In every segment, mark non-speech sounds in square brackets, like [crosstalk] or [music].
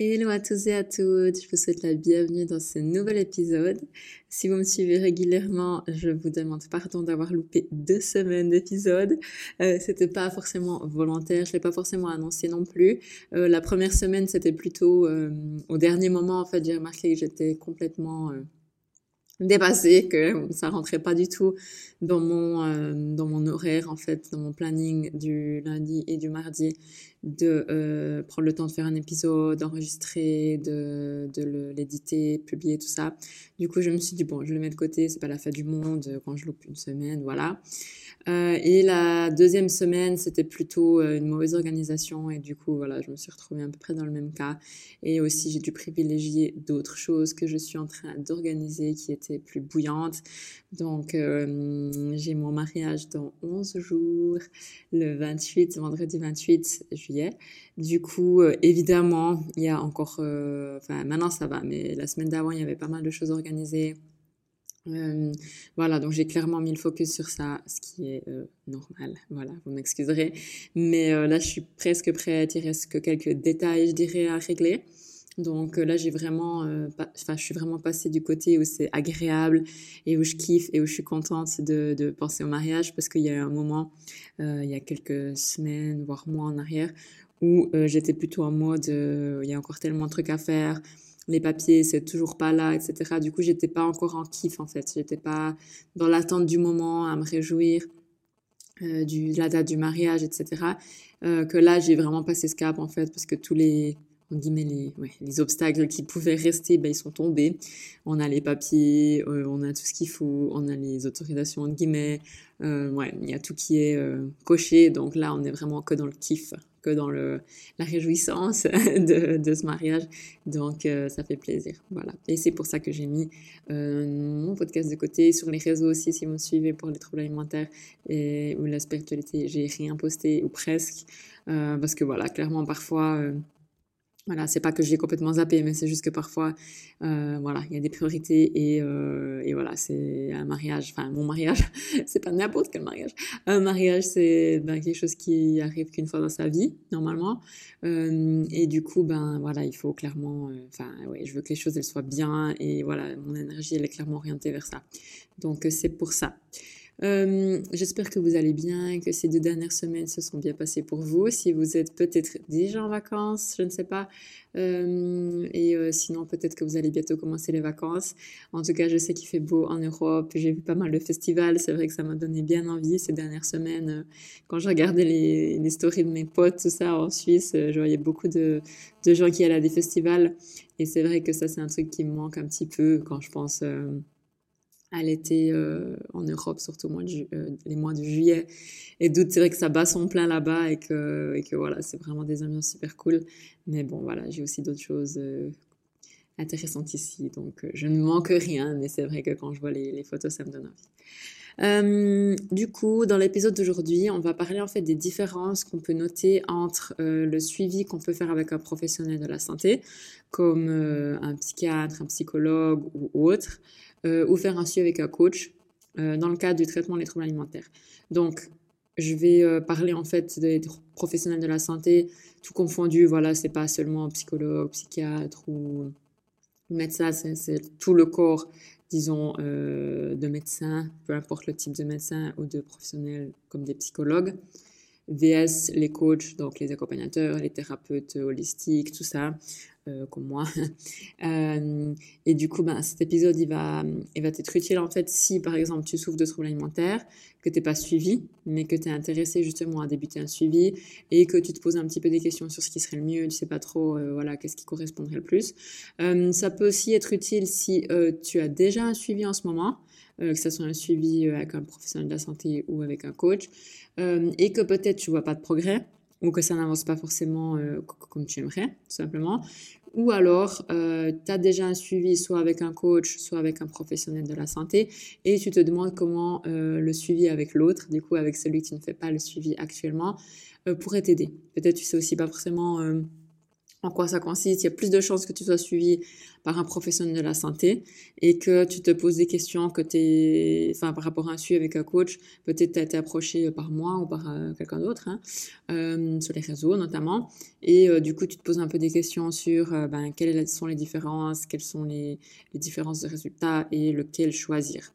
Hello à tous et à toutes, je vous souhaite la bienvenue dans ce nouvel épisode. Si vous me suivez régulièrement, je vous demande pardon d'avoir loupé deux semaines d'épisode. Euh, c'était pas forcément volontaire, je l'ai pas forcément annoncé non plus. Euh, la première semaine, c'était plutôt euh, au dernier moment en fait, j'ai remarqué que j'étais complètement dépassée, que ça rentrait pas du tout dans mon euh, dans mon horaire en fait, dans mon planning du lundi et du mardi de euh, prendre le temps de faire un épisode, d'enregistrer, de de l'éditer, publier tout ça. Du coup, je me suis dit bon, je le mets de côté, c'est pas la fin du monde quand je loupe une semaine, voilà. Euh, et la deuxième semaine, c'était plutôt euh, une mauvaise organisation et du coup, voilà, je me suis retrouvée à peu près dans le même cas. Et aussi, j'ai dû privilégier d'autres choses que je suis en train d'organiser qui étaient plus bouillantes. Donc, euh, j'ai mon mariage dans 11 jours, le 28, vendredi 28 juillet. Du coup, évidemment, il y a encore, enfin, maintenant ça va, mais la semaine d'avant, il y avait pas mal de choses organisées voilà, donc j'ai clairement mis le focus sur ça, ce qui est euh, normal. Voilà, vous m'excuserez. Mais euh, là, je suis presque prête. Il reste que quelques détails, je dirais, à régler. Donc euh, là, j'ai vraiment, enfin, je suis vraiment passée du côté où c'est agréable et où je kiffe et où je suis contente de, de penser au mariage parce qu'il y a eu un moment, il y a quelques semaines, voire mois en arrière, où j'étais plutôt en mode, il y a encore tellement de trucs à faire les papiers, c'est toujours pas là, etc. Du coup, j'étais pas encore en kiff, en fait. J'étais pas dans l'attente du moment, à me réjouir euh, du, de la date du mariage, etc. Euh, que là, j'ai vraiment passé ce cap, en fait, parce que tous les, en guillemets, les, obstacles qui pouvaient rester, ben, ils sont tombés. On a les papiers, euh, on a tout ce qu'il faut, on a les autorisations, en guillemets. Ouais, il y a tout qui est coché. Donc là, on est vraiment que dans le kiff que dans la réjouissance [laughs] de, ce mariage. Donc, euh, ça fait plaisir. Voilà. Et c'est pour ça que j'ai mis euh, mon podcast de côté sur les réseaux aussi, si vous me suivez pour les troubles alimentaires et, ou la spiritualité. J'ai rien posté ou presque. Euh, parce que voilà, clairement, parfois, voilà, c'est pas que j'ai complètement zappé, mais c'est juste que parfois, euh, voilà, il y a des priorités et, euh, et voilà, c'est un mariage, enfin mon mariage, [laughs] c'est pas n'importe quel mariage. Un mariage, c'est ben, quelque chose qui arrive qu'une fois dans sa vie, normalement. Euh, et du coup, ben voilà, il faut clairement, euh, enfin ouais, je veux que les choses elles soient bien et voilà, mon énergie elle est clairement orientée vers ça. Donc c'est pour ça. Euh, J'espère que vous allez bien, que ces deux dernières semaines se sont bien passées pour vous. Si vous êtes peut-être déjà en vacances, je ne sais pas. Euh, et euh, sinon, peut-être que vous allez bientôt commencer les vacances. En tout cas, je sais qu'il fait beau en Europe. J'ai vu pas mal de festivals. C'est vrai que ça m'a donné bien envie ces dernières semaines. Quand je regardais les, les stories de mes potes, tout ça en Suisse, je voyais beaucoup de, gens qui allaient à des festivals. Et c'est vrai que ça, c'est un truc qui me manque un petit peu quand je pense à l'été euh, en Europe, surtout euh, les mois de juillet et d'août. C'est vrai que ça bat son plein là-bas et que, voilà, c'est vraiment des ambiances super cool. Mais bon, voilà, j'ai aussi d'autres choses euh, intéressantes ici, donc je ne manque rien. Mais c'est vrai que quand je vois les, les photos, ça me donne envie. Du coup, dans l'épisode d'aujourd'hui, on va parler en fait des différences qu'on peut noter entre le suivi qu'on peut faire avec un professionnel de la santé, comme un psychiatre, un psychologue ou autre, euh, ou faire un suivi avec un coach euh, dans le cadre du traitement des troubles alimentaires. Donc, je vais euh, parler en fait des professionnels de la santé, tout confondu. Voilà, c'est pas seulement psychologue, psychiatre ou médecin, c'est tout le corps, disons, de médecins, peu importe le type de médecin ou de professionnels comme des psychologues. VS, les coachs, donc les accompagnateurs, les thérapeutes holistiques, tout ça, euh, comme moi. [laughs] euh, et du coup, ben, cet épisode, il va, il va t'être utile en fait si, par exemple, tu souffres de troubles alimentaires, que t'es pas suivi, mais que tu es intéressé justement à débuter un suivi et que tu te poses un petit peu des questions sur ce qui serait le mieux, tu sais pas trop, euh, voilà, qu'est-ce qui correspondrait le plus. Ça peut aussi être utile si tu as déjà un suivi en ce moment, que ce soit un suivi avec un professionnel de la santé ou avec un coach, et que peut-être tu vois pas de progrès ou que ça n'avance pas forcément euh, comme tu aimerais, tout simplement. Ou alors, euh, tu as déjà un suivi soit avec un coach, soit avec un professionnel de la santé, et tu te demandes comment euh, le suivi avec l'autre, du coup avec celui qui ne fait pas le suivi actuellement, euh, pourrait t'aider. Peut-être tu sais aussi pas forcément en quoi ça consiste. Il y a plus de chances que tu sois suivi par un professionnel de la santé et que tu te poses des questions que tu enfin, par rapport à un suivi avec un coach, peut-être tu as été approché par moi ou par euh, quelqu'un d'autre, hein, euh, sur les réseaux notamment. Et euh, du coup, tu te poses un peu des questions sur ben, quelles sont les différences, quelles sont les, les différences de résultats et lequel choisir.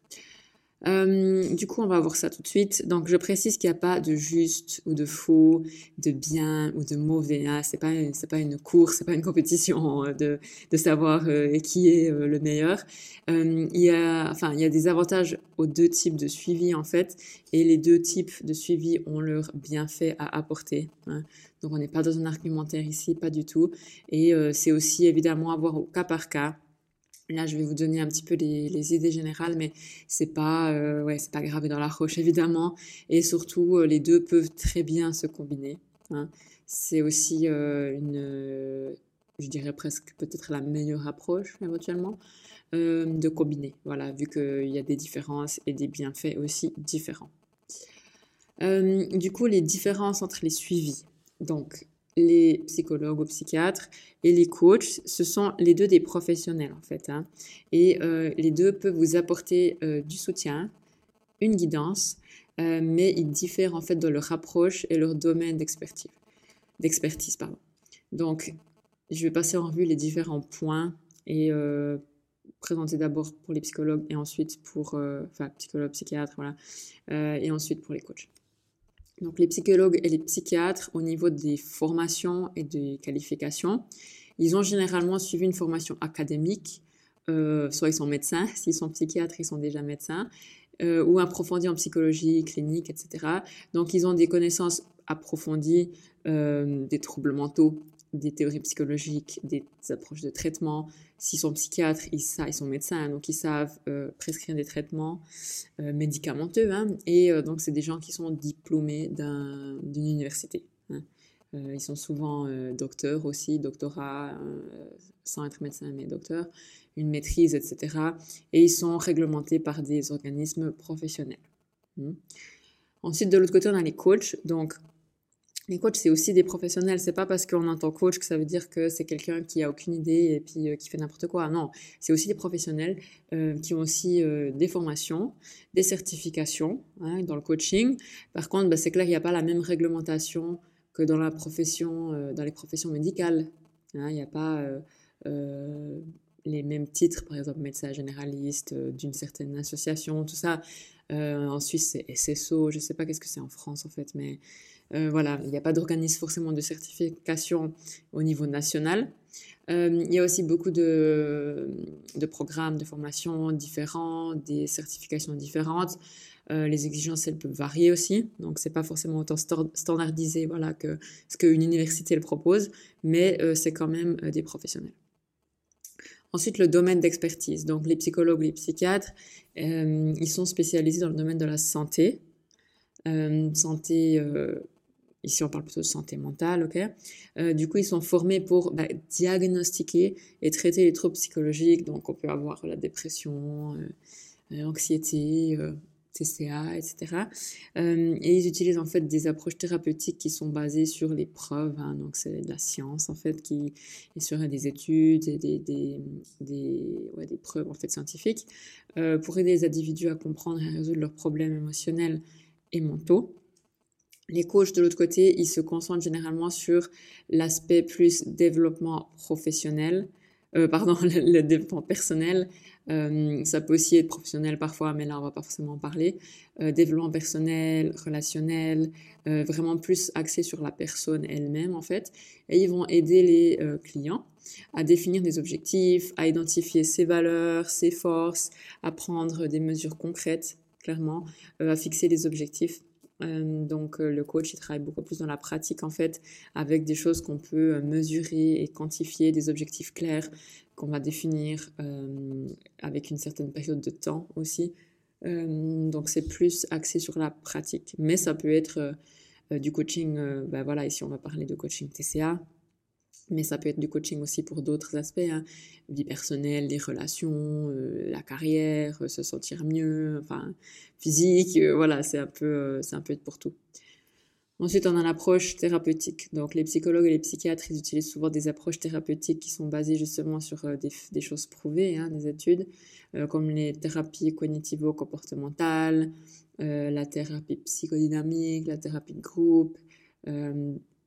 Euh, du coup, on va voir ça tout de suite. Donc, je précise qu'il n'y a pas de juste ou de faux, de bien ou de mauvais. Hein. C'est pas c'est pas une course, c'est pas une compétition euh, de de savoir euh, qui est euh, le meilleur. Euh, il y a enfin il y a des avantages aux deux types de suivi en fait, et les deux types de suivi ont leur bienfait à apporter. Hein. Donc, on n'est pas dans un argumentaire ici, pas du tout. Et c'est aussi évidemment à voir au cas par cas Là, je vais vous donner un petit peu les, idées générales, mais c'est pas, euh, ouais, c'est pas gravé dans la roche évidemment. Et surtout, euh, les deux peuvent très bien se combiner. Hein. C'est aussi euh, une, je dirais presque peut-être la meilleure approche éventuellement de combiner. Voilà, vu qu'il y a des différences et des bienfaits aussi différents. Du coup, les différences entre les suivis. Donc, les psychologues ou psychiatres et les coachs, ce sont les deux des professionnels en fait. Hein. Et euh, les deux peuvent vous apporter euh, du soutien, une guidance, euh, mais ils diffèrent en fait dans leur approche et leur domaine d'expertise. Donc, je vais passer en revue les différents points et présenter d'abord pour les psychologues et ensuite pour, enfin, psychologues, psychiatres, voilà, et ensuite pour les coachs. Donc les psychologues et les psychiatres, au niveau des formations et des qualifications, ils ont généralement suivi une formation académique, euh, soit ils sont médecins, [laughs] s'ils sont psychiatres, ils sont déjà médecins, euh, ou approfondis en psychologie clinique, etc. Donc ils ont des connaissances approfondies euh, des troubles mentaux, des théories psychologiques, des approches de traitement. S'ils sont psychiatres, ils, ils sont médecins, donc ils savent euh, prescrire des traitements euh, médicamenteux. Hein, et euh, donc, c'est des gens qui sont diplômés d'une université. Hein. Ils sont souvent docteurs aussi, doctorat, sans être médecin, mais docteur, une maîtrise, etc. Et ils sont réglementés par des organismes professionnels. Hein. Ensuite, de l'autre côté, on a les coachs. Donc, les coachs, c'est aussi des professionnels. C'est pas parce qu'on entend coach que ça veut dire que c'est quelqu'un qui a aucune idée et puis euh, qui fait n'importe quoi. Non, c'est aussi des professionnels euh, qui ont aussi euh, des formations, des certifications hein, dans le coaching. Par contre, bah, c'est clair, il n'y a pas la même réglementation que dans la profession, dans les professions médicales. Hein, il n'y a pas les mêmes titres, par exemple médecin généraliste d'une certaine association, tout ça. en Suisse, c'est SSO. Je sais pas qu'est-ce que c'est en France en fait, mais euh, voilà, il n'y a pas d'organisme forcément de certification au niveau national. Euh, il y a aussi beaucoup de, de, programmes de formation différents, des certifications différentes. Euh, les exigences, elles peuvent varier aussi. Donc, c'est pas forcément autant standardisé voilà, que ce qu'une université elle propose, mais c'est quand même des professionnels. Ensuite, le domaine d'expertise. Donc, les psychologues, les psychiatres, ils sont spécialisés dans le domaine de la santé. santé Ici, on parle plutôt de santé mentale, ok? Euh, Du coup, ils sont formés pour bah, diagnostiquer et traiter les troubles psychologiques. Donc, on peut avoir la dépression, euh, l'anxiété, euh, TCA, etc. Euh, et ils utilisent en fait des approches thérapeutiques qui sont basées sur les preuves. Hein, donc, c'est de la science en fait qui est sur des études et des, des, des, preuves en fait scientifiques euh, pour aider les individus à comprendre et à résoudre leurs problèmes émotionnels et mentaux. Les coachs, de l'autre côté, ils se concentrent généralement sur l'aspect plus développement professionnel, euh, pardon, [laughs] le, développement personnel. Euh, ça peut aussi être professionnel parfois, mais là, on va pas forcément en parler. Euh, développement personnel, relationnel, vraiment plus axé sur la personne elle-même, en fait. Et ils vont aider les clients à définir des objectifs, à identifier ses valeurs, ses forces, à prendre des mesures concrètes, clairement, à fixer des objectifs euh, donc euh, le coach, il travaille beaucoup plus dans la pratique en fait, avec des choses qu'on peut euh, mesurer et quantifier, des objectifs clairs qu'on va définir avec une certaine période de temps aussi. Donc c'est plus axé sur la pratique, mais ça peut être du coaching. ben voilà, ici on va parler de coaching TCA, mais ça peut être du coaching aussi pour d'autres aspects, hein. vie personnelle, les relations, euh, la carrière, euh, se sentir mieux, enfin physique, euh, voilà, c'est un peu, euh, un peu pour tout. Ensuite, on a l'approche thérapeutique. Donc, les psychologues et les psychiatres, utilisent souvent des approches thérapeutiques qui sont basées justement sur des, choses prouvées, hein, des études, comme les thérapies cognitivo-comportementales, la thérapie psychodynamique, la thérapie de groupe,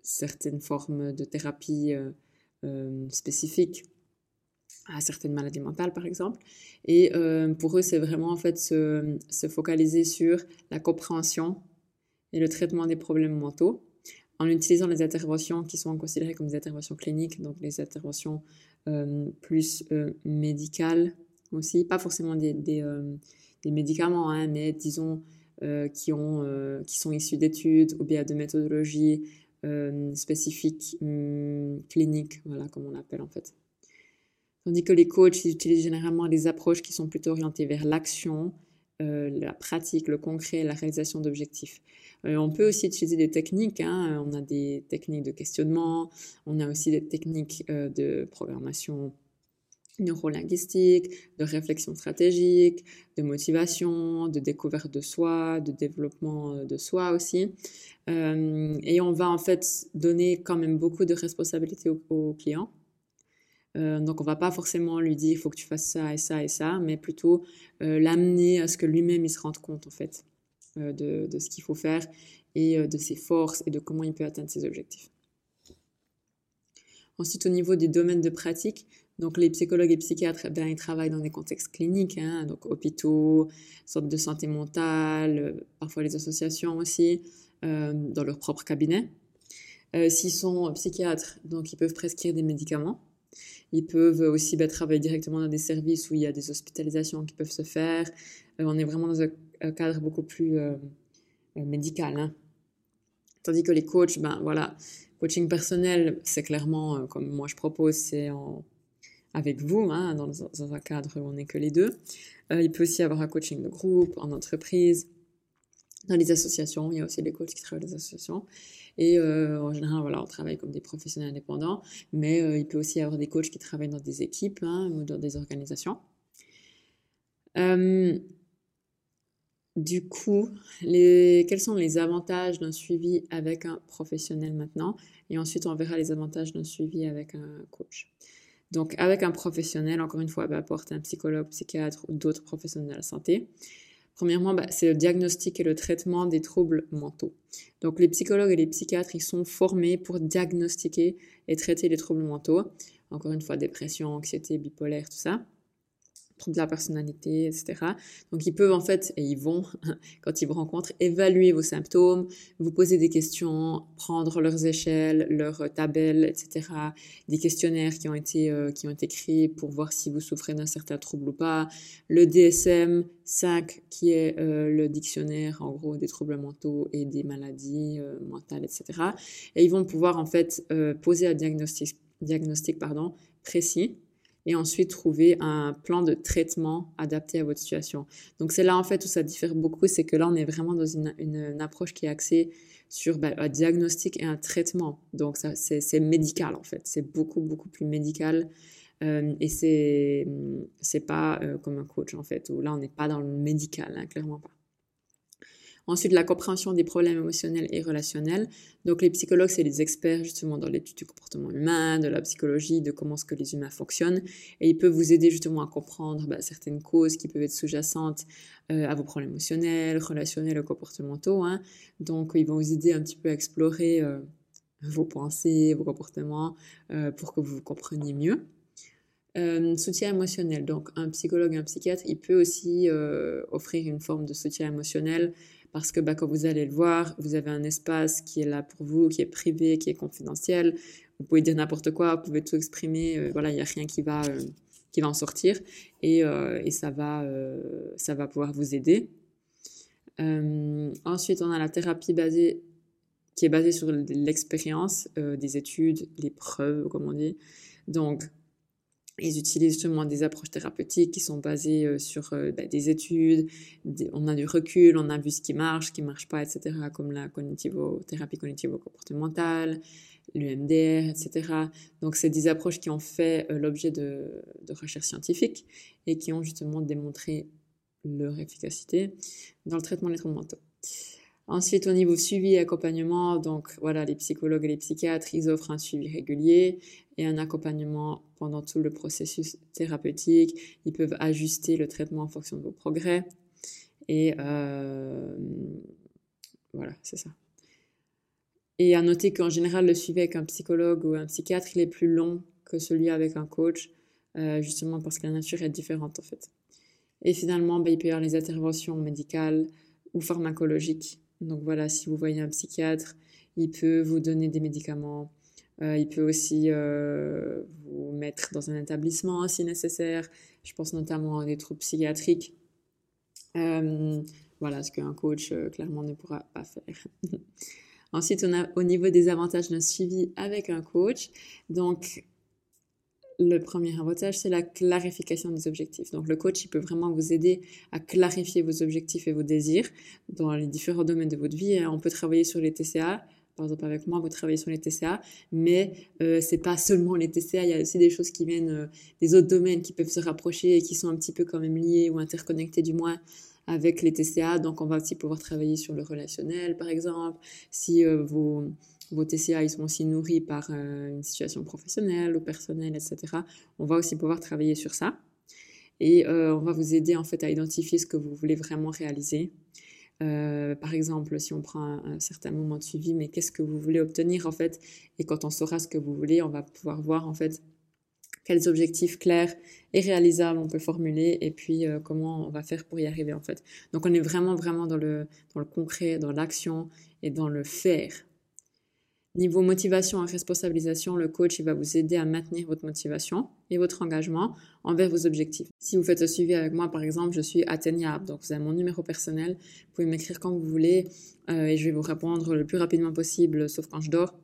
certaines formes de thérapie spécifiques à certaines maladies mentales, par exemple. Et pour eux, c'est vraiment en fait se, se focaliser sur la compréhension et le traitement des problèmes mentaux en utilisant les interventions qui sont considérées comme des interventions cliniques, donc les interventions euh, plus euh, médicales aussi, pas forcément euh, des médicaments, hein, mais disons qui, ont, qui sont issus d'études ou bien de méthodologies spécifiques hum, cliniques, voilà comme on l'appelle en fait. Tandis que les coachs, ils utilisent généralement des approches qui sont plutôt orientées vers l'action, la pratique, le concret, la réalisation d'objectifs. Euh, on peut aussi utiliser des techniques. Hein. On a des techniques de questionnement, on a aussi des techniques euh, de programmation neurolinguistique, de réflexion stratégique, de motivation, de découverte de soi, de développement euh, de soi aussi. et on va en fait donner quand même beaucoup de responsabilités au, client. donc on va pas forcément lui dire il faut que tu fasses ça et ça et ça, mais plutôt l'amener à ce que lui-même il se rende compte en fait. Euh, de, ce qu'il faut faire et euh, de ses forces et de comment il peut atteindre ses objectifs. Ensuite, au niveau des domaines de pratique, donc les psychologues et psychiatres, eh ils travaillent dans des contextes cliniques, hein, donc hôpitaux, centres de santé mentale, euh, parfois les associations aussi, dans leur propre cabinet. S'ils sont psychiatres, donc ils peuvent prescrire des médicaments. Ils peuvent aussi bah, travailler directement dans des services où il y a des hospitalisations qui peuvent se faire. on est vraiment dans un cadre beaucoup plus euh, euh, médical. Hein. Tandis que les coachs, ben voilà, coaching personnel, c'est clairement, euh, comme moi je propose, c'est avec vous, hein, dans, un cadre où on n'est que les deux. il peut aussi y avoir un coaching de groupe, en entreprise, dans les associations. Il y a aussi des coachs qui travaillent dans les associations. Et en général, voilà, on travaille comme des professionnels indépendants, mais il peut aussi y avoir des coachs qui travaillent dans des équipes hein, ou dans des organisations. Du coup, quels sont les avantages d'un suivi avec un professionnel maintenant? Et ensuite, on verra les avantages d'un suivi avec un coach. Donc, avec un professionnel, encore une fois, bah, apporte un psychologue, psychiatre ou d'autres professionnels de la santé. Premièrement, bah, c'est le diagnostic et le traitement des troubles mentaux. Donc, les psychologues et les psychiatres, ils sont formés pour diagnostiquer et traiter les troubles mentaux. Encore une fois, dépression, anxiété, bipolaire, tout ça de la personnalité, etc. Donc ils peuvent en fait, et ils vont, [laughs] quand ils vous rencontrent, évaluer vos symptômes, vous poser des questions, prendre leurs échelles, leurs tabelles, etc. Des questionnaires qui ont été, euh, qui ont été créés pour voir si vous souffrez d'un certain trouble ou pas. Le DSM 5 qui est euh, le dictionnaire en gros des troubles mentaux et des maladies euh, mentales, etc. Et ils vont pouvoir en fait poser un diagnostic, diagnostic pardon, précis et ensuite trouver un plan de traitement adapté à votre situation. Donc c'est là en fait où ça diffère beaucoup, c'est que là on est vraiment dans une, approche qui est axée sur bah, un diagnostic et un traitement. Donc c'est médical en fait, c'est beaucoup beaucoup plus médical euh, et c'est c'est pas euh, comme un coach en fait où là on n'est pas dans le médical, hein, clairement pas. Ensuite, la compréhension des problèmes émotionnels et relationnels. Donc, les psychologues, c'est les experts justement dans l'étude du comportement humain, de la psychologie, de comment ce que les humains fonctionnent. Et ils peuvent vous aider justement à comprendre bah, certaines causes qui peuvent être sous-jacentes euh, à vos problèmes émotionnels, relationnels ou comportementaux. Hein. Donc, ils vont vous aider un petit peu à explorer euh, vos pensées, vos comportements euh, pour que vous vous compreniez mieux. soutien émotionnel. Donc, un psychologue, un psychiatre, il peut aussi offrir une forme de soutien émotionnel parce que bah, quand vous allez le voir, vous avez un espace qui est là pour vous, qui est privé, qui est confidentiel. Vous pouvez dire n'importe quoi, vous pouvez tout exprimer. Euh, voilà, il n'y a rien qui va, euh, qui va en sortir et, euh, et ça, va, ça va pouvoir vous aider. ensuite, on a la thérapie basée qui est basée sur l'expérience, des études, les preuves, comme on dit. Donc, ils utilisent justement des approches thérapeutiques qui sont basées euh, sur euh, bah, des études, on a du recul, on a vu ce qui marche, ce qui marche pas, etc., comme la cognitivo, thérapie cognitivo-comportementale, l'UMDR, etc. Donc, c'est des approches qui ont fait euh, l'objet de, de recherches scientifiques et qui ont justement démontré leur efficacité dans le traitement des troubles mentaux. Ensuite, au niveau suivi et accompagnement, donc voilà, les psychologues et les psychiatres, ils offrent un suivi régulier et un accompagnement pendant tout le processus thérapeutique. Ils peuvent ajuster le traitement en fonction de vos progrès. Et euh, voilà, c'est ça. Et à noter qu'en général, le suivi avec un psychologue ou un psychiatre, il est plus long que celui avec un coach, euh, justement parce que la nature est différente en fait. Et finalement, bah, il peut y avoir les interventions médicales ou pharmacologiques donc voilà, si vous voyez un psychiatre, il peut vous donner des médicaments. Euh, il peut aussi euh, vous mettre dans un établissement si nécessaire. Je pense notamment à des troubles psychiatriques. Euh, voilà, ce qu'un coach clairement ne pourra pas faire. [laughs] Ensuite, on a au niveau des avantages d'un suivi avec un coach. Donc, le premier avantage, c'est la clarification des objectifs. Donc le coach, il peut vraiment vous aider à clarifier vos objectifs et vos désirs dans les différents domaines de votre vie. On peut travailler sur les TCA. Par exemple, avec moi, vous travaillez sur les TCA, mais euh, c'est pas seulement les TCA. Il y a aussi des choses qui viennent euh, des autres domaines qui peuvent se rapprocher et qui sont un petit peu quand même liés ou interconnectés du moins avec les TCA. Donc, on va aussi pouvoir travailler sur le relationnel, par exemple. Si euh, vous vos TCA ils sont aussi nourris par euh, une situation professionnelle ou personnelle, etc. On va aussi pouvoir travailler sur ça. Et on va vous aider en fait à identifier ce que vous voulez vraiment réaliser. Euh, par exemple, si on prend un, certain moment de suivi, mais qu'est-ce que vous voulez obtenir en fait? Et quand on saura ce que vous voulez, on va pouvoir voir en fait quels objectifs clairs et réalisables on peut formuler et puis comment on va faire pour y arriver en fait. Donc on est vraiment vraiment dans le, dans le concret, dans l'action et dans le faire. Niveau motivation et responsabilisation, le coach va vous aider à maintenir votre motivation et votre engagement envers vos objectifs. Si vous faites un suivi avec moi, par exemple, je suis atteignable. Donc, vous avez mon numéro personnel. Vous pouvez m'écrire quand vous voulez euh, et je vais vous répondre le plus rapidement possible, sauf quand je dors,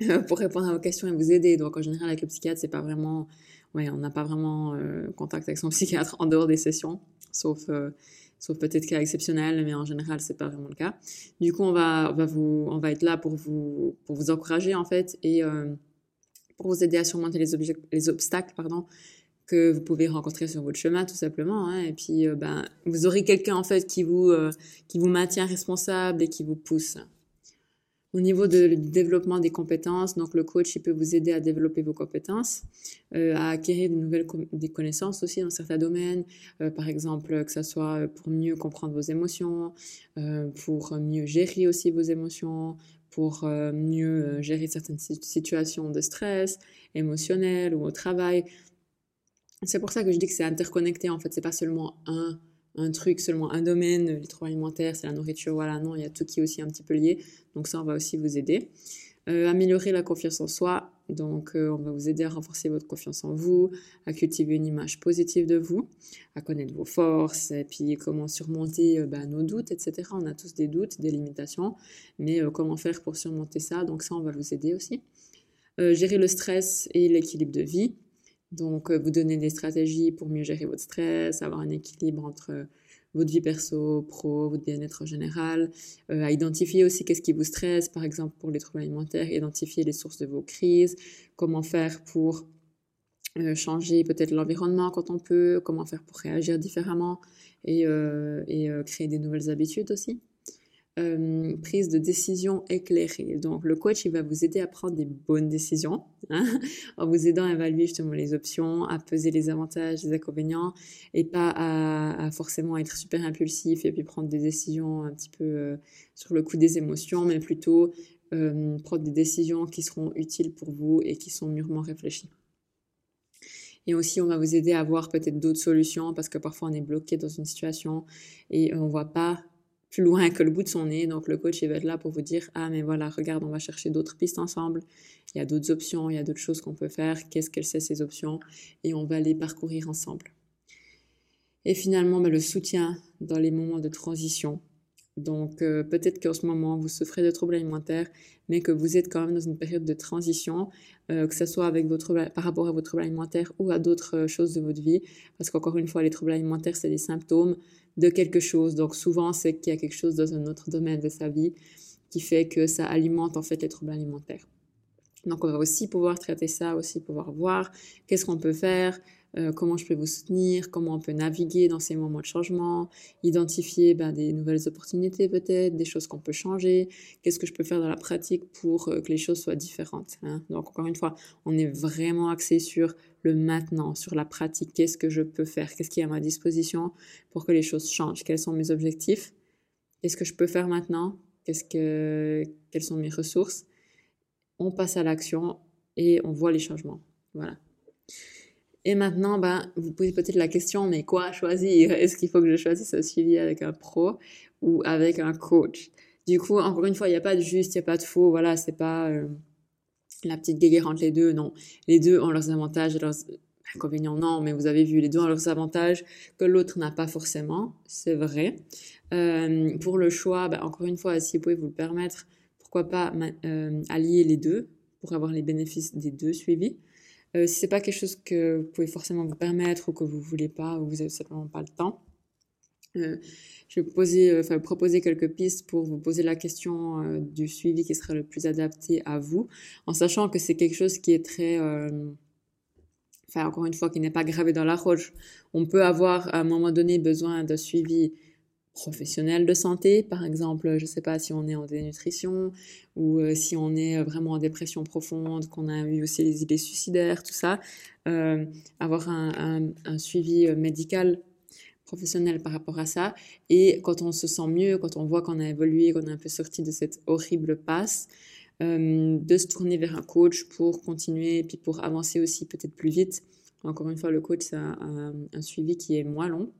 [laughs] pour répondre à vos questions et vous aider. Donc, en général, avec le psychiatre, c'est pas vraiment, ouais, on n'a pas vraiment euh, contact avec son [laughs] psychiatre en dehors des sessions, sauf euh, sauf peut-être cas exceptionnel, mais en général, c'est pas vraiment le cas. Du coup, on va, on va, vous, on va être là pour vous, pour vous encourager, en fait, et euh, pour vous aider à surmonter les, les obstacles pardon, que vous pouvez rencontrer sur votre chemin, tout simplement. Hein. Et puis, euh, ben, vous aurez quelqu'un, en fait, qui vous, euh, qui vous maintient responsable et qui vous pousse. Au niveau de, du développement des compétences, donc le coach peut vous aider à développer vos compétences, euh, à acquérir de nouvelles des connaissances aussi dans certains domaines, euh, par exemple que ce soit pour mieux comprendre vos émotions, euh, pour mieux gérer aussi vos émotions, pour euh, mieux euh, gérer certaines situations de stress émotionnel ou au travail. C'est pour ça que je dis que c'est interconnecté en fait, c'est pas seulement un un truc, seulement un domaine, les troubles alimentaires, c'est la nourriture, voilà, non, il y a tout qui est aussi un petit peu lié. Donc ça, on va aussi vous aider. Euh, améliorer la confiance en soi, donc euh, on va vous aider à renforcer votre confiance en vous, à cultiver une image positive de vous, à connaître vos forces, et puis comment surmonter euh, bah, nos doutes, etc. On a tous des doutes, des limitations, mais euh, comment faire pour surmonter ça, donc ça, on va vous aider aussi. Euh, gérer le stress et l'équilibre de vie, donc, euh, vous donner des stratégies pour mieux gérer votre stress, avoir un équilibre entre euh, votre vie perso, pro, votre bien-être général, euh, à identifier aussi qu'est-ce qui vous stresse, par exemple pour les troubles alimentaires, identifier les sources de vos crises, comment faire pour euh, changer peut-être l'environnement quand on peut, comment faire pour réagir différemment et, euh, et créer des nouvelles habitudes aussi. Euh, prise de décision éclairée. Donc, le coach, il va vous aider à prendre des bonnes décisions, hein, [laughs] en vous aidant à évaluer justement les options, à peser les avantages, les inconvénients, et pas à, à forcément être super impulsif et puis prendre des décisions un petit peu euh, sur le coup des émotions, mais plutôt euh, prendre des décisions qui seront utiles pour vous et qui sont mûrement réfléchies. Et aussi, on va vous aider à voir peut-être d'autres solutions parce que parfois on est bloqué dans une situation et on voit pas plus loin que le bout de son nez. Donc, le coach, il va être là pour vous dire, ah, mais voilà, regarde, on va chercher d'autres pistes ensemble. Il y a d'autres options, il y a d'autres choses qu'on peut faire. Qu'est-ce qu'elles c'est ces options? Et on va les parcourir ensemble. Et finalement, ben, le soutien dans les moments de transition. Donc, euh, peut-être qu'en ce moment, vous souffrez de troubles alimentaires, mais que vous êtes quand même dans une période de transition, euh, que ce soit avec votre, par rapport à votre trouble alimentaire ou à d'autres euh, choses de votre vie. Parce qu'encore une fois, les troubles alimentaires, c'est des symptômes de quelque chose. Donc souvent, c'est qu'il y a quelque chose dans un autre domaine de sa vie qui fait que ça alimente en fait les troubles alimentaires. Donc on va aussi pouvoir traiter ça, aussi pouvoir voir qu'est-ce qu'on peut faire, euh, comment je peux vous soutenir, comment on peut naviguer dans ces moments de changement, identifier ben, des nouvelles opportunités peut-être, des choses qu'on peut changer, qu'est-ce que je peux faire dans la pratique pour euh, que les choses soient différentes. Hein? Donc encore une fois, on est vraiment axé sur le maintenant, sur la pratique, qu'est-ce que je peux faire, qu'est-ce qui est à ma disposition pour que les choses changent, quels sont mes objectifs, qu'est-ce que je peux faire maintenant, que, quelles sont mes ressources? On passe à l'action et on voit les changements. Voilà. Et maintenant, ben, vous posez peut-être la question, mais quoi choisir? Est-ce qu'il faut que je choisisse un suivi avec un pro ou avec un coach? Du coup, encore une fois, il n'y a pas de juste, il n'y a pas de faux. Voilà, c'est pas euh, la petite guéguerre entre les deux. Non, les deux ont leurs avantages et leurs inconvénients. Non, mais vous avez vu, les deux ont leurs avantages que l'autre n'a pas forcément. C'est vrai. Euh, pour le choix, ben, encore une fois, si vous pouvez vous le permettre, pourquoi pas euh, allier les deux pour avoir les bénéfices des deux suivis. Euh, si c'est pas quelque chose que vous pouvez forcément vous permettre ou que vous voulez pas ou vous avez simplement pas le temps, euh, je vais poser, euh, enfin, proposer quelques pistes pour vous poser la question euh, du suivi qui sera le plus adapté à vous, en sachant que c'est quelque chose qui est très, enfin encore une fois, qui n'est pas gravé dans la roche. On peut avoir à un moment donné besoin d'un suivi professionnel de santé, par exemple, je ne sais pas si on est en dénutrition ou euh, si on est vraiment en dépression profonde, qu'on a eu aussi les idées suicidaires, tout ça, euh, avoir un, suivi euh, médical professionnel par rapport à ça. Et quand on se sent mieux, quand on voit qu'on a évolué, qu'on est un peu sorti de cette horrible passe, de se tourner vers un coach pour continuer puis pour avancer aussi peut-être plus vite. Encore une fois, le coach, c'est un suivi qui est moins long.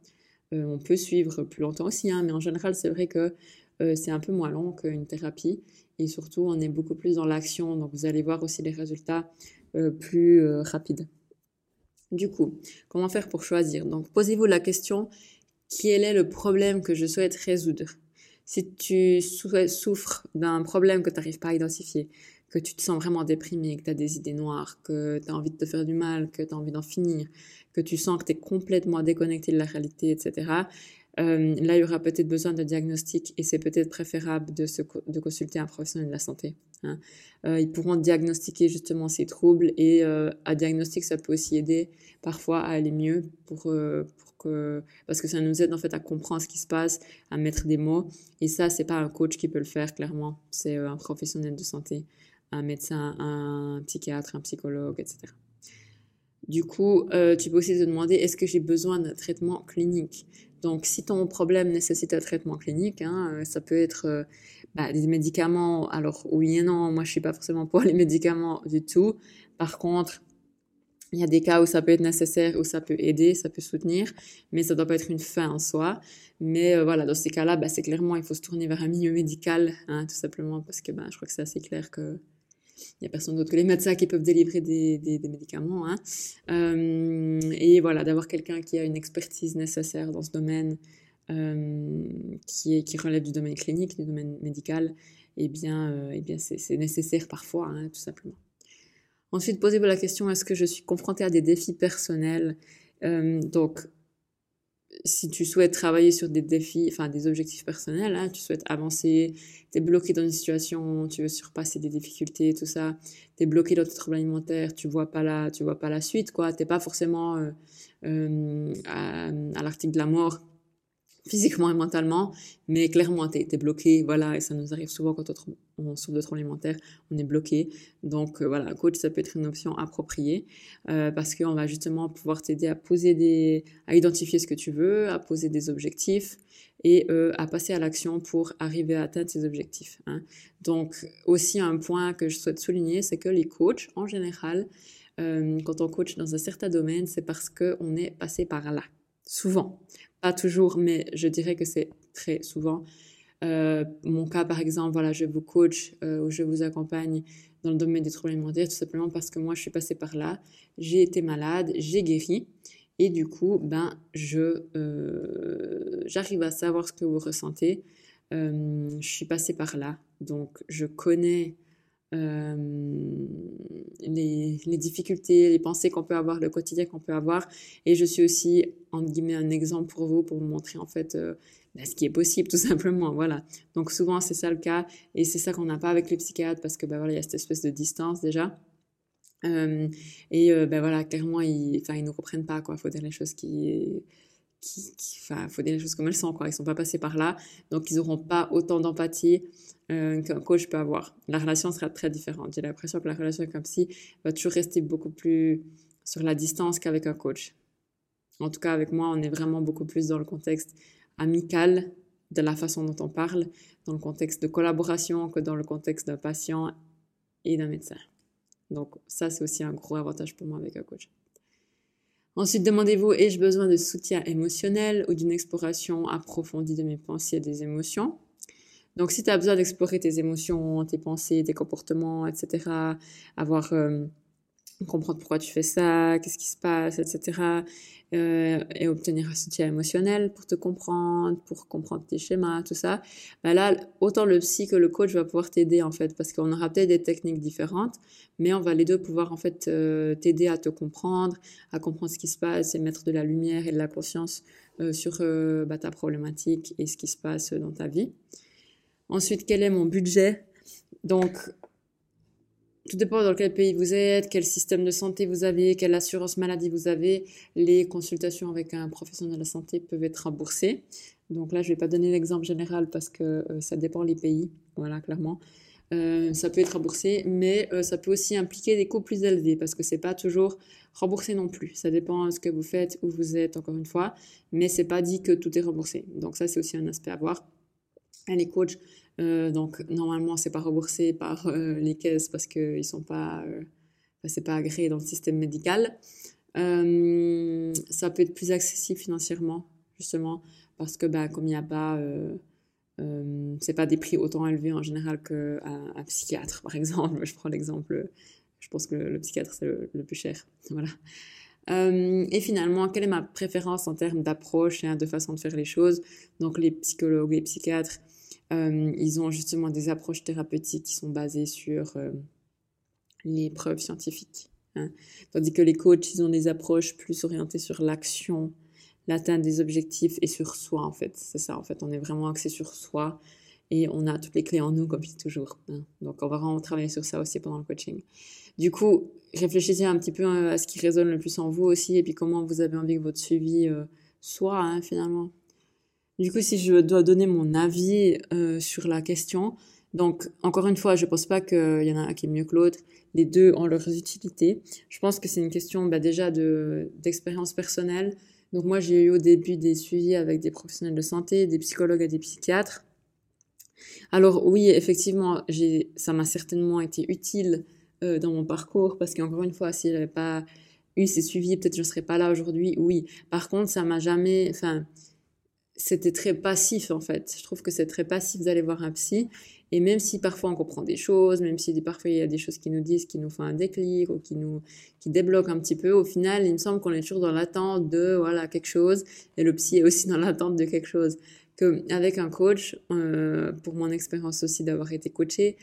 Euh, on peut suivre plus longtemps aussi, hein, mais en général, c'est vrai que euh, c'est un peu moins long qu'une thérapie. Et surtout, on est beaucoup plus dans l'action, donc vous allez voir aussi les résultats euh, plus rapides. Du coup, comment faire pour choisir? Donc, posez-vous la question, quel est le problème que je souhaite résoudre? Si tu souffres d'un problème que tu n'arrives pas à identifier, que tu te sens vraiment déprimé, que tu as des idées noires, que tu as envie de te faire du mal, que tu as envie d'en finir, que tu sens que tu es complètement déconnecté de la réalité, etc. Euh, là, il y aura peut-être besoin de diagnostic et c'est peut-être préférable de, consulter un professionnel de la santé. Hein. Euh, ils pourront diagnostiquer justement ces troubles et euh, à diagnostic, ça peut aussi aider parfois à aller mieux pour, pour que, parce que ça nous aide en fait à comprendre ce qui se passe, à mettre des mots. Et ça, c'est pas un coach qui peut le faire clairement, c'est un professionnel de santé un médecin, un psychiatre, un psychologue, etc. Du coup, euh, tu peux aussi te demander est-ce que j'ai besoin d'un traitement clinique? Donc, si ton problème nécessite un traitement clinique, hein, euh, ça peut être euh, bah, des médicaments. Alors, oui et non, moi je suis pas forcément pour [laughs] les médicaments du tout. Par contre, il y a des cas où ça peut être nécessaire, où ça peut aider, ça peut soutenir, mais ça doit pas être une fin en soi. Mais voilà, dans ces cas-là, bah, c'est clairement, il faut se tourner vers un milieu médical, hein, tout simplement, parce que bah, je crois que c'est assez clair que il n'y a personne d'autre que les médecins qui peuvent délivrer des, des, médicaments. Hein. Euh, et voilà, d'avoir quelqu'un qui a une expertise nécessaire dans ce domaine, euh, qui, est, qui relève du domaine clinique, du domaine médical, eh bien, euh, eh bien c'est nécessaire parfois, hein, tout simplement. Ensuite, posez-vous la question, est-ce que je suis confrontée à des défis personnels? Euh, Donc, si tu souhaites travailler sur des défis, enfin des objectifs personnels, hein, tu souhaites avancer, tu es bloqué dans une situation, tu veux surpasser des difficultés, tout ça, tu es bloqué dans tes troubles alimentaires, tu vois pas la, tu vois pas la suite, quoi, t'es pas forcément euh, euh, à, l'article de la mort, physiquement et mentalement, mais clairement, tu es, bloqué, voilà, et ça nous arrive souvent quand on, souffre de troubles alimentaires, on est bloqué. Donc euh, voilà, coach, ça peut être une option appropriée, euh, parce qu'on va justement pouvoir t'aider à poser des, à identifier ce que tu veux, à poser des objectifs, et euh, à passer à l'action pour arriver à atteindre ces objectifs. Hein. Donc aussi un point que je souhaite souligner, c'est que les coachs, en général, quand on coach dans un certain domaine, c'est parce qu'on est passé par là souvent. Pas toujours, mais je dirais que c'est très souvent. Euh, mon cas, par exemple, voilà, je vous coach euh, ou je vous accompagne dans le domaine des troubles alimentaires, tout simplement parce que moi, je suis passée par là, j'ai été malade, j'ai guéri, et du coup, ben, je, euh, j'arrive à savoir ce que vous ressentez. je suis passée par là, donc je connais les, les, difficultés, les pensées qu'on peut avoir, le quotidien qu'on peut avoir. Et je suis aussi, entre guillemets, un exemple pour vous, pour vous montrer en fait bah, ce qui est possible [laughs] tout simplement, voilà. Donc souvent c'est ça le cas et c'est ça qu'on n'a pas avec les psychiatres parce que bah voilà il y a cette espèce de distance déjà. Et ben voilà clairement ils, enfin ils nous comprennent pas quoi. Faut dire les choses qui qui, enfin, faut dire les choses comme elles sont, quoi. Ils sont pas passés par là, donc ils n'auront pas autant d'empathie qu'un coach peut avoir. La relation sera très différente. J'ai l'impression que la relation avec un psy va toujours rester beaucoup plus sur la distance qu'avec un coach. En tout cas, avec moi, on est vraiment beaucoup plus dans le contexte amical de la façon dont on parle, dans le contexte de collaboration que dans le contexte d'un patient et d'un médecin. Donc ça, c'est aussi un gros avantage pour moi avec un coach. Ensuite, demandez-vous, ai-je besoin de soutien émotionnel ou d'une exploration approfondie de mes pensées et des émotions? Donc, si tu as besoin d'explorer tes émotions, tes pensées, tes comportements, etc., avoir... Euh, comprendre pourquoi tu fais ça, qu'est-ce qui se passe, etc. Euh, et obtenir un soutien émotionnel pour te comprendre, pour comprendre tes schémas, tout ça. Ben là, autant le psy que le coach va pouvoir t'aider en fait, parce qu'on aura peut-être des techniques différentes, mais on va les deux pouvoir en fait euh, t'aider à te comprendre, à comprendre ce qui se passe et mettre de la lumière et de la conscience euh, sur bah, ta problématique et ce qui se passe dans ta vie. Ensuite, quel est mon budget? Donc, tout dépend dans quel pays vous êtes, quel système de santé vous avez, quelle assurance maladie vous avez. Les consultations avec un professionnel de la santé peuvent être remboursées. Donc là, je ne vais pas donner l'exemple général parce que euh, ça dépend les pays, voilà, clairement. Euh, ça peut être remboursé, mais euh, ça peut aussi impliquer des coûts plus élevés parce que c'est pas toujours remboursé non plus. Ça dépend de ce que vous faites, où vous êtes, encore une fois, mais c'est pas dit que tout est remboursé. Donc ça, c'est aussi un aspect à voir. Les coachs euh, donc normalement, c'est pas remboursé par euh, les caisses parce qu'ils sont pas, euh, c'est pas agréé dans le système médical. ça peut être plus accessible financièrement, justement, parce que bah, comme il n'y a pas, c'est pas des prix autant élevés en général qu'un un psychiatre, par [laughs] exemple. Je prends l'exemple, je pense que le, psychiatre c'est le, plus cher, [laughs] voilà. et finalement, quelle est ma préférence en termes d'approche et de façon de faire les choses? Donc, les psychologues et psychiatres, euh, ils ont justement des approches thérapeutiques qui sont basées sur euh, les preuves scientifiques. Hein. Tandis que les coachs, ils ont des approches plus orientées sur l'action, l'atteinte des objectifs et sur soi, en fait. C'est ça, en fait. On est vraiment axé sur soi et on a toutes les clés en nous, comme je dis toujours. Hein. Donc, on va vraiment travailler sur ça aussi pendant le coaching. Du coup, réfléchissez un petit peu euh, à ce qui résonne le plus en vous aussi et puis comment vous avez envie que votre suivi soit, hein, finalement. Du coup, si je dois donner mon avis euh, sur la question, donc encore une fois, je pense pas qu'il y en a un qui est mieux que l'autre. Les deux ont leurs utilités. Je pense que c'est une question bah, déjà de d'expérience personnelle. Donc moi, j'ai eu au début des suivis avec des professionnels de santé, des psychologues et des psychiatres. Alors oui, effectivement, j'ai ça m'a certainement été utile euh, dans mon parcours parce qu'encore une fois, si j'avais pas eu ces suivis, peut-être je ne serais pas là aujourd'hui. Oui. Par contre, ça m'a jamais, enfin, c'était très passif en fait. Je trouve que c'est très passif d'aller voir un psy. Et même si parfois on comprend des choses, même si parfois il y a des choses qui nous disent, qui nous font un déclic ou qui nous qui débloquent un petit peu, au final, il me semble qu'on est toujours dans l'attente de voilà quelque chose. Et le psy est aussi dans l'attente de quelque chose. Avec un coach, euh, pour mon expérience aussi d'avoir été coaché,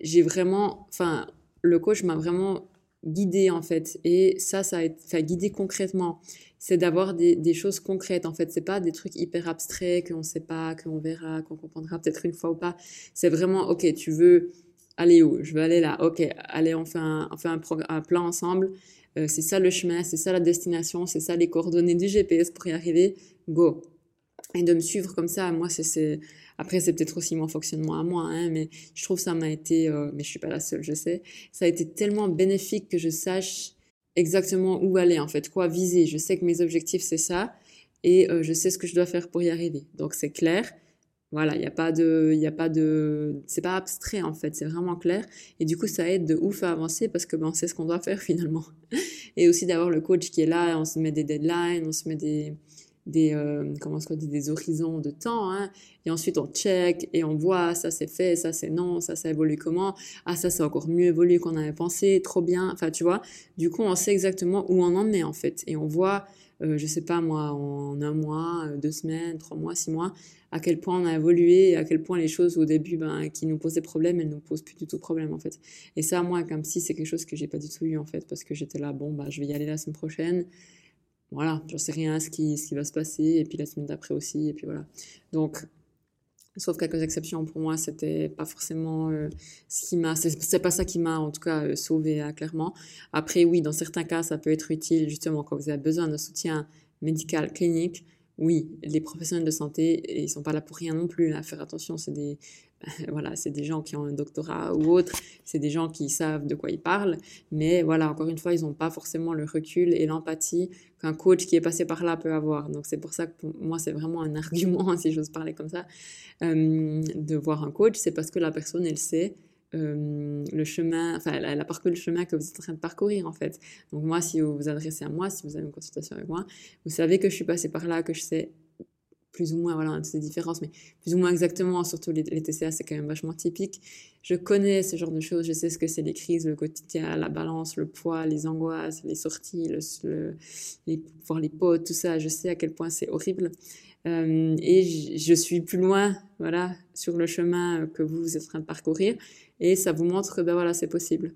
j'ai vraiment, enfin, le coach m'a vraiment guidé en fait. Et ça, ça a été, guidé concrètement c'est d'avoir des, des, choses concrètes. En fait, c'est pas des trucs hyper abstraits qu'on sait pas, qu'on verra, qu'on comprendra peut-être une fois ou pas. C'est vraiment, ok, tu veux aller où? Je veux aller là. Ok, allez, on fait un, on fait un plan ensemble. Euh, c'est ça le chemin, c'est ça la destination, c'est ça les coordonnées du GPS pour y arriver. Go. Et de me suivre comme ça, moi, c'est, après, c'est peut-être aussi mon fonctionnement à moi, hein, mais je trouve ça m'a été, euh, mais je suis pas la seule, je sais. Ça a été tellement bénéfique que je sache exactement où aller en fait, quoi viser. Je sais que mes objectifs c'est ça et euh, je sais ce que je dois faire pour y arriver. Donc c'est clair. Voilà, il n'y a pas de, il a pas de, c'est pas abstrait en fait, c'est vraiment clair. Et du coup, ça aide de ouf à avancer parce que ben, on sait ce qu'on doit faire [laughs] finalement. Et aussi d'avoir le coach qui est là, on se met des deadlines, on se met des, des euh, comment on dit des horizons de temps hein, et ensuite on check et on voit ça c'est fait ça c'est non ça ça évolue comment. Ah ça c'est encore mieux évolué qu'on avait pensé trop bien. Enfin tu vois du coup on sait exactement où on en est en fait. Et on voit euh, je sais pas moi en un mois euh, deux semaines trois mois six mois à quel point on a évolué et à quel point les choses au début ben, qui nous posaient problème elles nous posent plus du tout problème en fait. Et ça moi comme si c'est quelque chose que j'ai pas du tout eu en fait parce que j'étais là bon bah je vais y aller la semaine prochaine voilà, j'en sais rien ce qui, ce qui va se passer, et puis la semaine d'après aussi, et puis voilà. Donc, sauf quelques exceptions, pour moi, c'était pas forcément euh, ce qui m'a, c'est pas ça qui m'a en tout cas euh, sauvé hein, clairement. Après, oui, dans certains cas, ça peut être utile justement quand vous avez besoin d'un soutien médical clinique. Oui, les professionnels de santé, ils sont pas là pour rien non plus. À faire attention, c'est des [laughs] voilà, c'est des gens qui ont un doctorat ou autre, c'est des gens qui savent de quoi ils parlent, mais voilà, encore une fois, ils n'ont pas forcément le recul et l'empathie qu'un coach qui est passé par là peut avoir. Donc c'est pour ça que moi, c'est vraiment un [laughs] argument, si j'ose parler comme ça, euh, de voir un coach, c'est parce que la personne, elle sait euh, le chemin, enfin, elle a parcouru le chemin que vous êtes en train de parcourir, en fait. Donc moi, si vous vous adressez à moi, si vous avez une consultation avec moi, vous savez que je suis passée par là, que je sais plus ou moins, voilà, ces différences, mais plus ou moins exactement, surtout les, TCA, c'est quand même vachement typique. Je connais ce genre de choses, je sais ce que c'est les crises, le quotidien, la balance, le poids, les angoisses, les sorties, le, les, voir les potes, tout ça, je sais à quel point c'est horrible. Euh, et je suis plus loin, voilà, sur le chemin que vous êtes en train de parcourir, et ça vous montre que, ben voilà, c'est possible.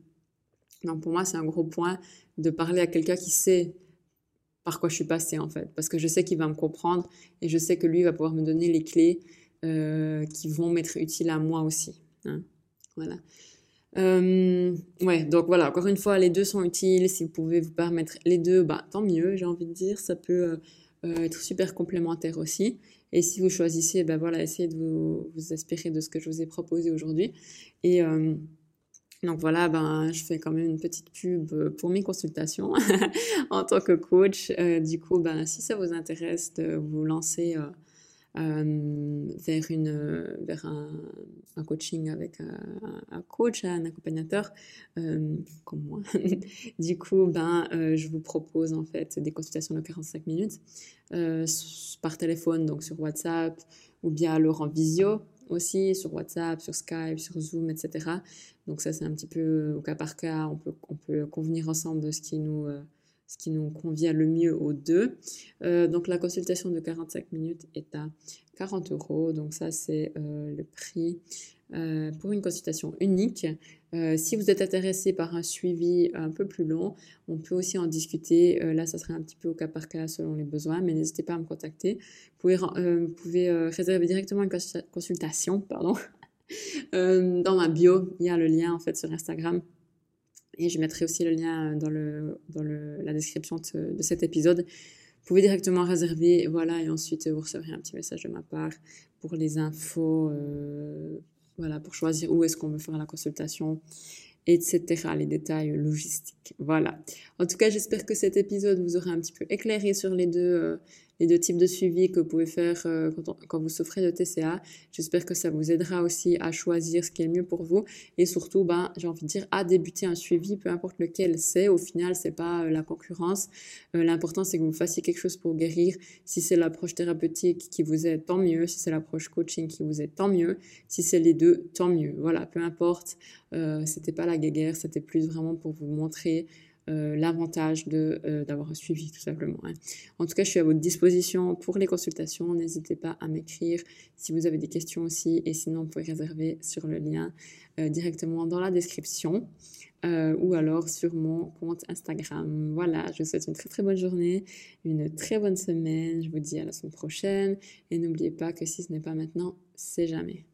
Donc pour moi, c'est un gros point de parler à quelqu'un qui sait par quoi je suis passée en fait, parce que je sais qu'il va me comprendre et je sais que lui va pouvoir me donner les clés euh, qui vont m'être utiles à moi aussi. Hein. Voilà. Euh, ouais, donc voilà, encore une fois, les deux sont utiles. Si vous pouvez vous permettre les deux, bah, tant mieux, j'ai envie de dire. Ça peut euh, être super complémentaire aussi. Et si vous choisissez, ben voilà, essayez de vous, vous inspirer de ce que je vous ai proposé aujourd'hui. Et donc voilà, ben, je fais quand même une petite pub euh, pour mes consultations [laughs] en tant que coach. Euh, du coup, ben, si ça vous intéresse de vous lancer euh, vers, une, vers un, coaching avec un, un, coach, un accompagnateur comme moi, [laughs] du coup, ben, je vous propose en fait des consultations de 45 minutes par téléphone, donc sur WhatsApp ou bien alors en visio aussi sur WhatsApp, sur Skype, sur Zoom, etc. Donc ça, c'est un petit peu au cas par cas. On peut, on peut convenir ensemble de ce qui nous, euh, ce qui nous convient le mieux aux deux. Euh, donc la consultation de 45 minutes est à 40 euros. Donc ça, c'est euh, le prix pour une consultation unique. Euh, si vous êtes intéressé par un suivi un peu plus long, on peut aussi en discuter. Euh, là, ça serait un petit peu au cas par cas selon les besoins, mais n'hésitez pas à me contacter. Vous pouvez, pouvez réserver directement une consultation pardon, [laughs] dans ma bio. Il y a le lien en fait sur Instagram. Et je mettrai aussi le lien dans, le, dans le, la description de, cet épisode vous pouvez directement réserver, voilà, et ensuite vous recevrez un petit message de ma part pour les infos euh, voilà, pour choisir où est-ce qu'on veut faire la consultation, etc. Les détails logistiques. Voilà. En tout cas, j'espère que cet épisode vous aura un petit peu éclairé sur les deux, euh, les deux types de suivi que vous pouvez faire euh, quand, vous souffrez de TCA. J'espère que ça vous aidera aussi à choisir ce qui est le mieux pour vous et surtout, ben, j'ai envie de dire, à débuter un suivi, peu importe lequel c'est. Au final, c'est pas euh, la concurrence. Euh, l'important, c'est que vous fassiez quelque chose pour guérir. Si c'est l'approche thérapeutique qui vous aide, tant mieux. Si c'est l'approche coaching qui vous aide, tant mieux. Si c'est les deux, tant mieux. Voilà, peu importe. C'était pas la guéguerre, c'était plus vraiment pour vous montrer euh, l'avantage de euh, d'avoir suivi tout simplement. Hein. En tout cas, je suis à votre disposition pour les consultations. N'hésitez pas à m'écrire si vous avez des questions aussi, et sinon vous pouvez réserver sur le lien euh, directement dans la description. ou alors sur mon compte Instagram. Voilà, je vous souhaite une très très bonne journée, une très bonne semaine. Je vous dis à la semaine prochaine et n'oubliez pas que si ce n'est pas maintenant, c'est jamais.